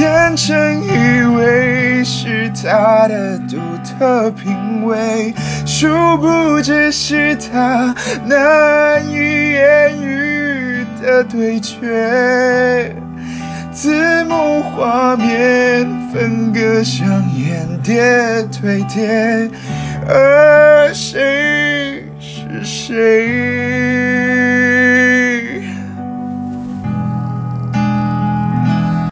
天真以为是他的独特品味，殊不知是他难以言喻的对决。字幕画面分割，上演叠对叠，而谁是谁？